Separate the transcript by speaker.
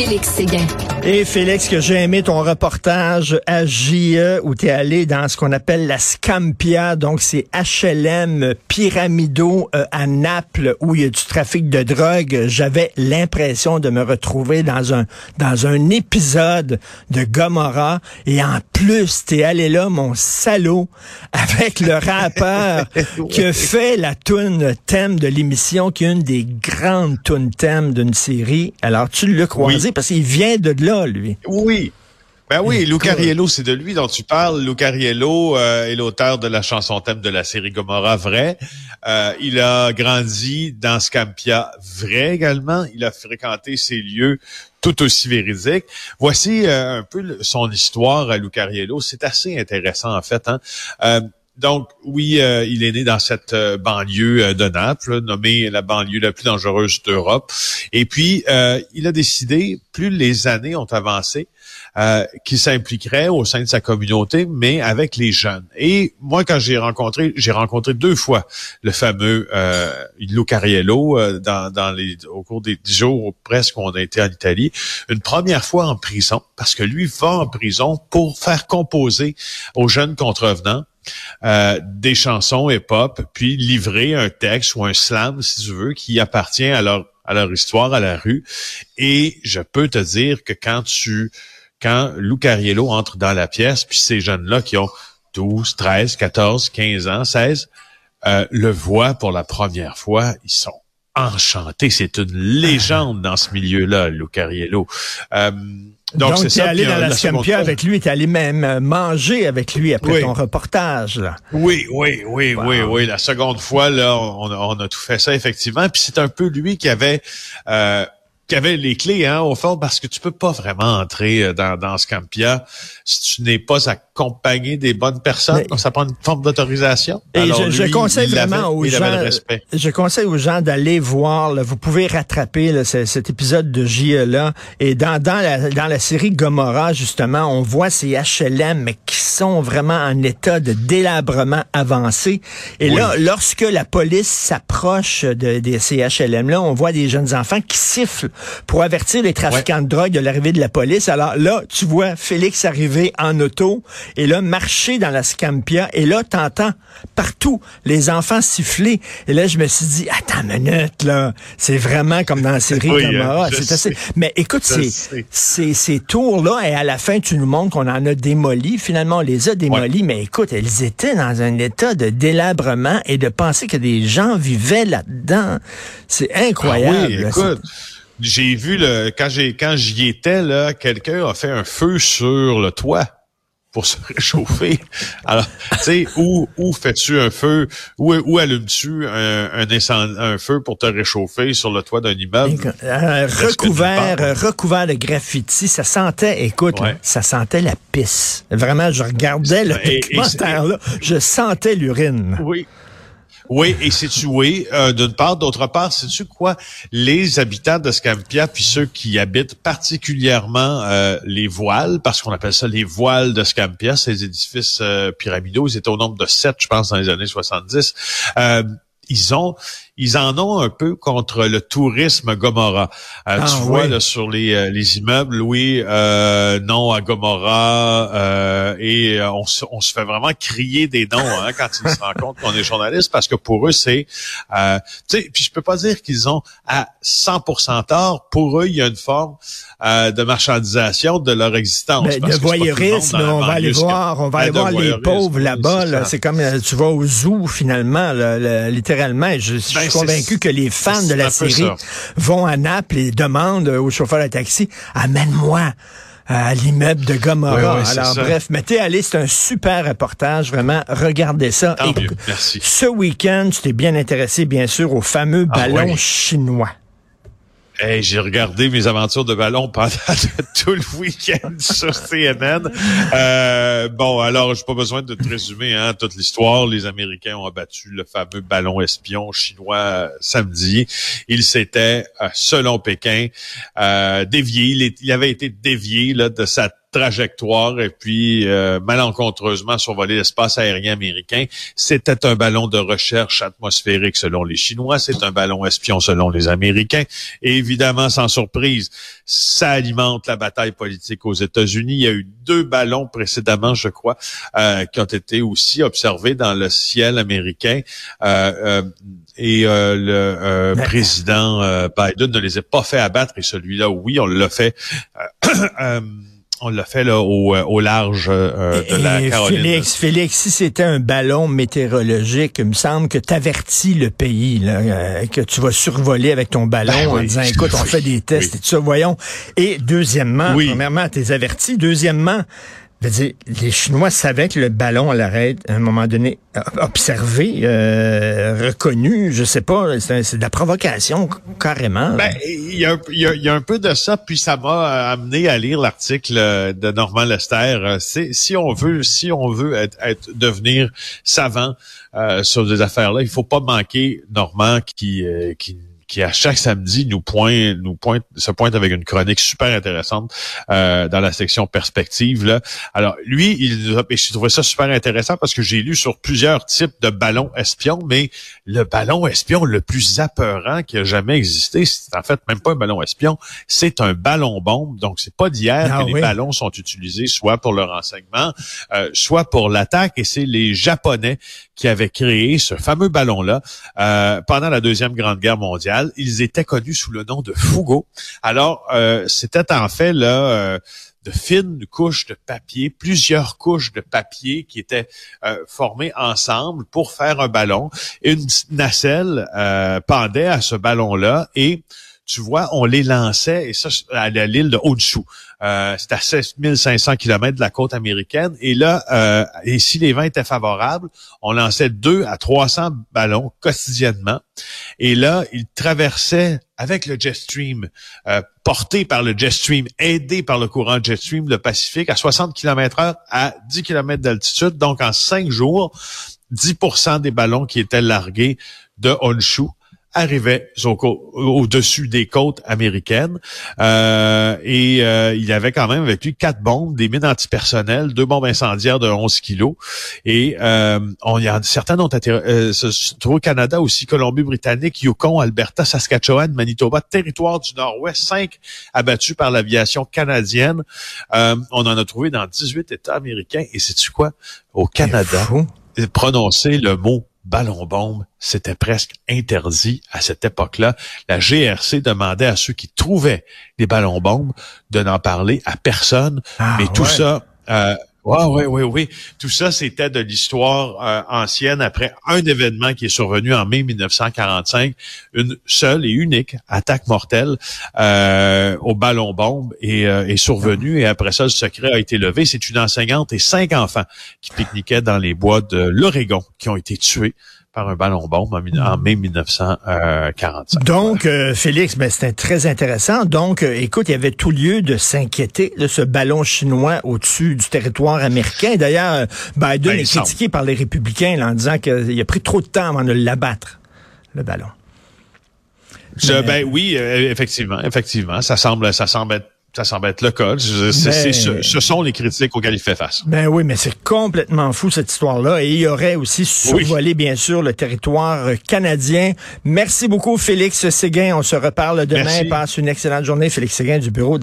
Speaker 1: Félix Séguin.
Speaker 2: Et Félix, que j'ai aimé ton reportage à JE où tu es allé dans ce qu'on appelle la Scampia, donc c'est HLM pyramidaux euh, à Naples où il y a du trafic de drogue. J'avais l'impression de me retrouver dans un dans un épisode de Gomorrah et en plus, tu es allé là mon salaud avec le rappeur qui a fait la tune thème de l'émission qui est une des grandes tunes thème d'une série. Alors tu l'as croisé parce qu'il vient de là lui.
Speaker 3: Oui. Ben oui, Lucariello, c'est de lui dont tu parles. Lucariello euh, est l'auteur de la chanson thème de la série Gomorrah vrai. Euh, il a grandi dans Scampia vrai également. Il a fréquenté ces lieux tout aussi véridiques. Voici euh, un peu son histoire à Lucariello. C'est assez intéressant en fait. Hein? Donc oui, il est né dans cette banlieue de Naples, nommée la banlieue la plus dangereuse d'Europe. Et puis, il a décidé, plus les années ont avancé, euh, qui s'impliquerait au sein de sa communauté, mais avec les jeunes. Et moi, quand j'ai rencontré, j'ai rencontré deux fois le fameux euh, Lucariello euh, dans, au cours des dix jours presque qu'on a été en Italie. Une première fois en prison, parce que lui va en prison pour faire composer aux jeunes contrevenants euh, des chansons hip-hop, puis livrer un texte ou un slam, si tu veux, qui appartient à leur à leur histoire à la rue. Et je peux te dire que quand tu quand Lou Cariello entre dans la pièce, puis ces jeunes-là qui ont 12, 13, 14, 15 ans, 16, euh, le voient pour la première fois, ils sont enchantés. C'est une légende dans ce milieu-là, Lou Cariello.
Speaker 2: Euh, donc, c'est ça. allé dans la, Scampia avec lui, t'es allé même euh, manger avec lui après ton reportage. Là.
Speaker 3: Oui, oui, oui, oui, oui. La seconde fois, là, on, on, a tout fait ça, effectivement. Puis c'est un peu lui qui avait... Euh, qui avait les clés hein, au fond, parce que tu peux pas vraiment entrer euh, dans, dans Scampia si tu n'es pas accompagné des bonnes personnes. ça prend une forme d'autorisation.
Speaker 2: Et je, conseille vraiment aux gens, je conseille aux gens d'aller voir. vous pouvez rattraper cet épisode de JE là. Et dans dans la dans la série Gomorrah justement, on voit ces HLM mais qui sont vraiment en état de délabrement avancé. Et là, lorsque la police s'approche de, de ces HLM là, on voit des jeunes enfants qui sifflent pour avertir les trafiquants de drogue de l'arrivée de la police. Alors là, tu vois Félix arriver en auto et là, marcher dans la Scampia et là, t'entends partout les enfants siffler. Et là, je me suis dit, attends une minute, là, c'est vraiment comme dans la série oui, hein, c'est assez... Mais écoute, ces, ces, ces tours-là, et à la fin, tu nous montres qu'on en a démoli. Finalement, on les a démolis, mais écoute, elles étaient dans un état de délabrement et de penser que des gens vivaient là-dedans. C'est incroyable. Ah
Speaker 3: oui, écoute j'ai vu le quand j'ai quand j'y étais là, quelqu'un a fait un feu sur le toit pour se réchauffer. Alors, tu sais, où, où fais-tu un feu? Où, où allumes-tu un, un, un, feu pour te réchauffer sur le toit d'un immeuble?
Speaker 2: Euh, recouvert, recouvert de graffiti. Ça sentait, écoute, ça sentait la pisse. Vraiment, je regardais le documentaire-là, je sentais l'urine.
Speaker 3: Oui. Oui, et c'est tu oui, euh, d'une part. D'autre part, sais-tu quoi? Les habitants de Scampia, puis ceux qui habitent particulièrement euh, les voiles, parce qu'on appelle ça les voiles de Scampia, ces édifices euh, pyramidaux, ils étaient au nombre de sept, je pense, dans les années 70. ils ont ils en ont un peu contre le tourisme Gomorrah. Euh, ah, tu vois là, sur les, euh, les immeubles, oui, euh, non à Gomorrah, euh, et on, se, on se fait vraiment crier des noms hein, quand ils se rendent compte qu'on est journaliste, parce que pour eux, c'est... tu sais, puis je peux pas dire qu'ils ont à 100% tort. Pour eux, il y a une forme de marchandisation de leur existence.
Speaker 2: Ben, de voyeurisme, on va aller voir, on va aller voir les pauvres là-bas. c'est comme tu vas au zoo finalement, littéralement. Je, ben, convaincu que les fans de la série vont à Naples et demandent au chauffeur de taxi, amène-moi à l'immeuble de Gomorrah. Alors bref, t'es allé, c'est un super reportage, vraiment, regardez ça. Ce week-end, tu t'es bien intéressé, bien sûr, au fameux ah ballon chinois.
Speaker 3: Hey, j'ai regardé mes aventures de ballon pendant tout le week-end sur CNN. Euh, bon, alors, j'ai pas besoin de te résumer hein, toute l'histoire. Les Américains ont abattu le fameux ballon espion chinois euh, samedi. Il s'était, euh, selon Pékin, euh, dévié. Il, il, avait été dévié là, de sa trajectoire et puis euh, malencontreusement survolé l'espace aérien américain. C'était un ballon de recherche atmosphérique selon les Chinois, c'est un ballon espion selon les Américains. Et évidemment, sans surprise, ça alimente la bataille politique aux États-Unis. Il y a eu deux ballons précédemment, je crois, euh, qui ont été aussi observés dans le ciel américain. Euh, euh et euh, le président Biden ne les a pas fait abattre et celui-là, oui, on l'a fait. On l'a fait là, au, euh, au large euh, de la Caroline.
Speaker 2: Félix, Félix, si c'était un ballon météorologique, il me semble que tu avertis le pays, là, euh, que tu vas survoler avec ton ballon ben en disant, écoute, on fait des tests et tout ça, voyons. Et deuxièmement, premièrement, t'es averti. Deuxièmement, dire, les Chinois savaient que le ballon allait être, à un moment donné, observé, euh, reconnu, je sais pas, c'est de la provocation, carrément.
Speaker 3: Ben, il y, a, un peu de ça, puis ça m'a amené à lire l'article de Normand Lester. C'est, si on veut, si on veut être, être devenir savant euh, sur des affaires-là, il faut pas manquer Normand qui, euh, qui qui à chaque samedi nous pointe, nous pointe, se pointe avec une chronique super intéressante euh, dans la section perspective. Là. Alors lui, il a, j'ai trouvé ça super intéressant parce que j'ai lu sur plusieurs types de ballons espions, mais le ballon espion le plus apeurant qui a jamais existé, c'est en fait même pas un ballon espion, c'est un ballon bombe. Donc c'est pas d'hier ah que les ballons sont utilisés soit pour le renseignement, euh, soit pour l'attaque, et c'est les Japonais qui avaient créé ce fameux ballon-là euh, pendant la deuxième grande guerre mondiale ils étaient connus sous le nom de Fugo. Alors, euh, c'était en fait là euh, de fines couches de papier, plusieurs couches de papier qui étaient euh, formées ensemble pour faire un ballon. Une nacelle pendait à ce ballon-là et tu vois, on les lançait, et ça, à l'île de Honshu. Euh, c'est à 6500 km de la côte américaine. Et là, euh, et si les vents étaient favorables, on lançait 2 à 300 ballons quotidiennement. Et là, ils traversaient avec le jet stream, euh, porté par le jet stream, aidé par le courant jet stream, le Pacifique, à 60 km heure, à 10 km d'altitude. Donc, en cinq jours, 10% des ballons qui étaient largués de Honshu arrivait au-dessus des côtes américaines. Euh, et euh, il avait quand même avec lui quatre bombes, des mines antipersonnelles, deux bombes incendiaires de 11 kilos. Et euh, on y a certains ont été euh, se trouvent au Canada aussi, Colombie-Britannique, Yukon, Alberta, Saskatchewan, Manitoba, territoire du Nord-Ouest, cinq abattus par l'aviation canadienne. on en a trouvé dans 18 États américains. Et c'est tu quoi? Au Canada prononcer le mot ballon-bombe, c'était presque interdit à cette époque-là. La GRC demandait à ceux qui trouvaient des ballons-bombes de n'en parler à personne. Ah, mais tout ça, euh, oui, oui, oui, oui. Tout ça, c'était de l'histoire euh, ancienne après un événement qui est survenu en mai 1945, une seule et unique attaque mortelle euh, au ballon bombe est, euh, est survenue et après ça, le secret a été levé. C'est une enseignante et cinq enfants qui pique-niquaient dans les bois de l'Oregon qui ont été tués par un ballon bombe en, mai 1945.
Speaker 2: Donc, euh, Félix, ben, c'était très intéressant. Donc, euh, écoute, il y avait tout lieu de s'inquiéter de ce ballon chinois au-dessus du territoire américain. D'ailleurs, euh, Biden ben, est critiqué par les républicains en disant qu'il a pris trop de temps avant de l'abattre, le ballon.
Speaker 3: ben oui, effectivement, effectivement, ça semble, ça semble être ça semble être le cas. ce, sont les critiques auxquelles il fait face.
Speaker 2: Ben oui, mais c'est complètement fou cette histoire-là. Et il aurait aussi survolé, bien sûr, le territoire canadien. Merci beaucoup, Félix Séguin. On se reparle demain. Passe une excellente journée, Félix Séguin du bureau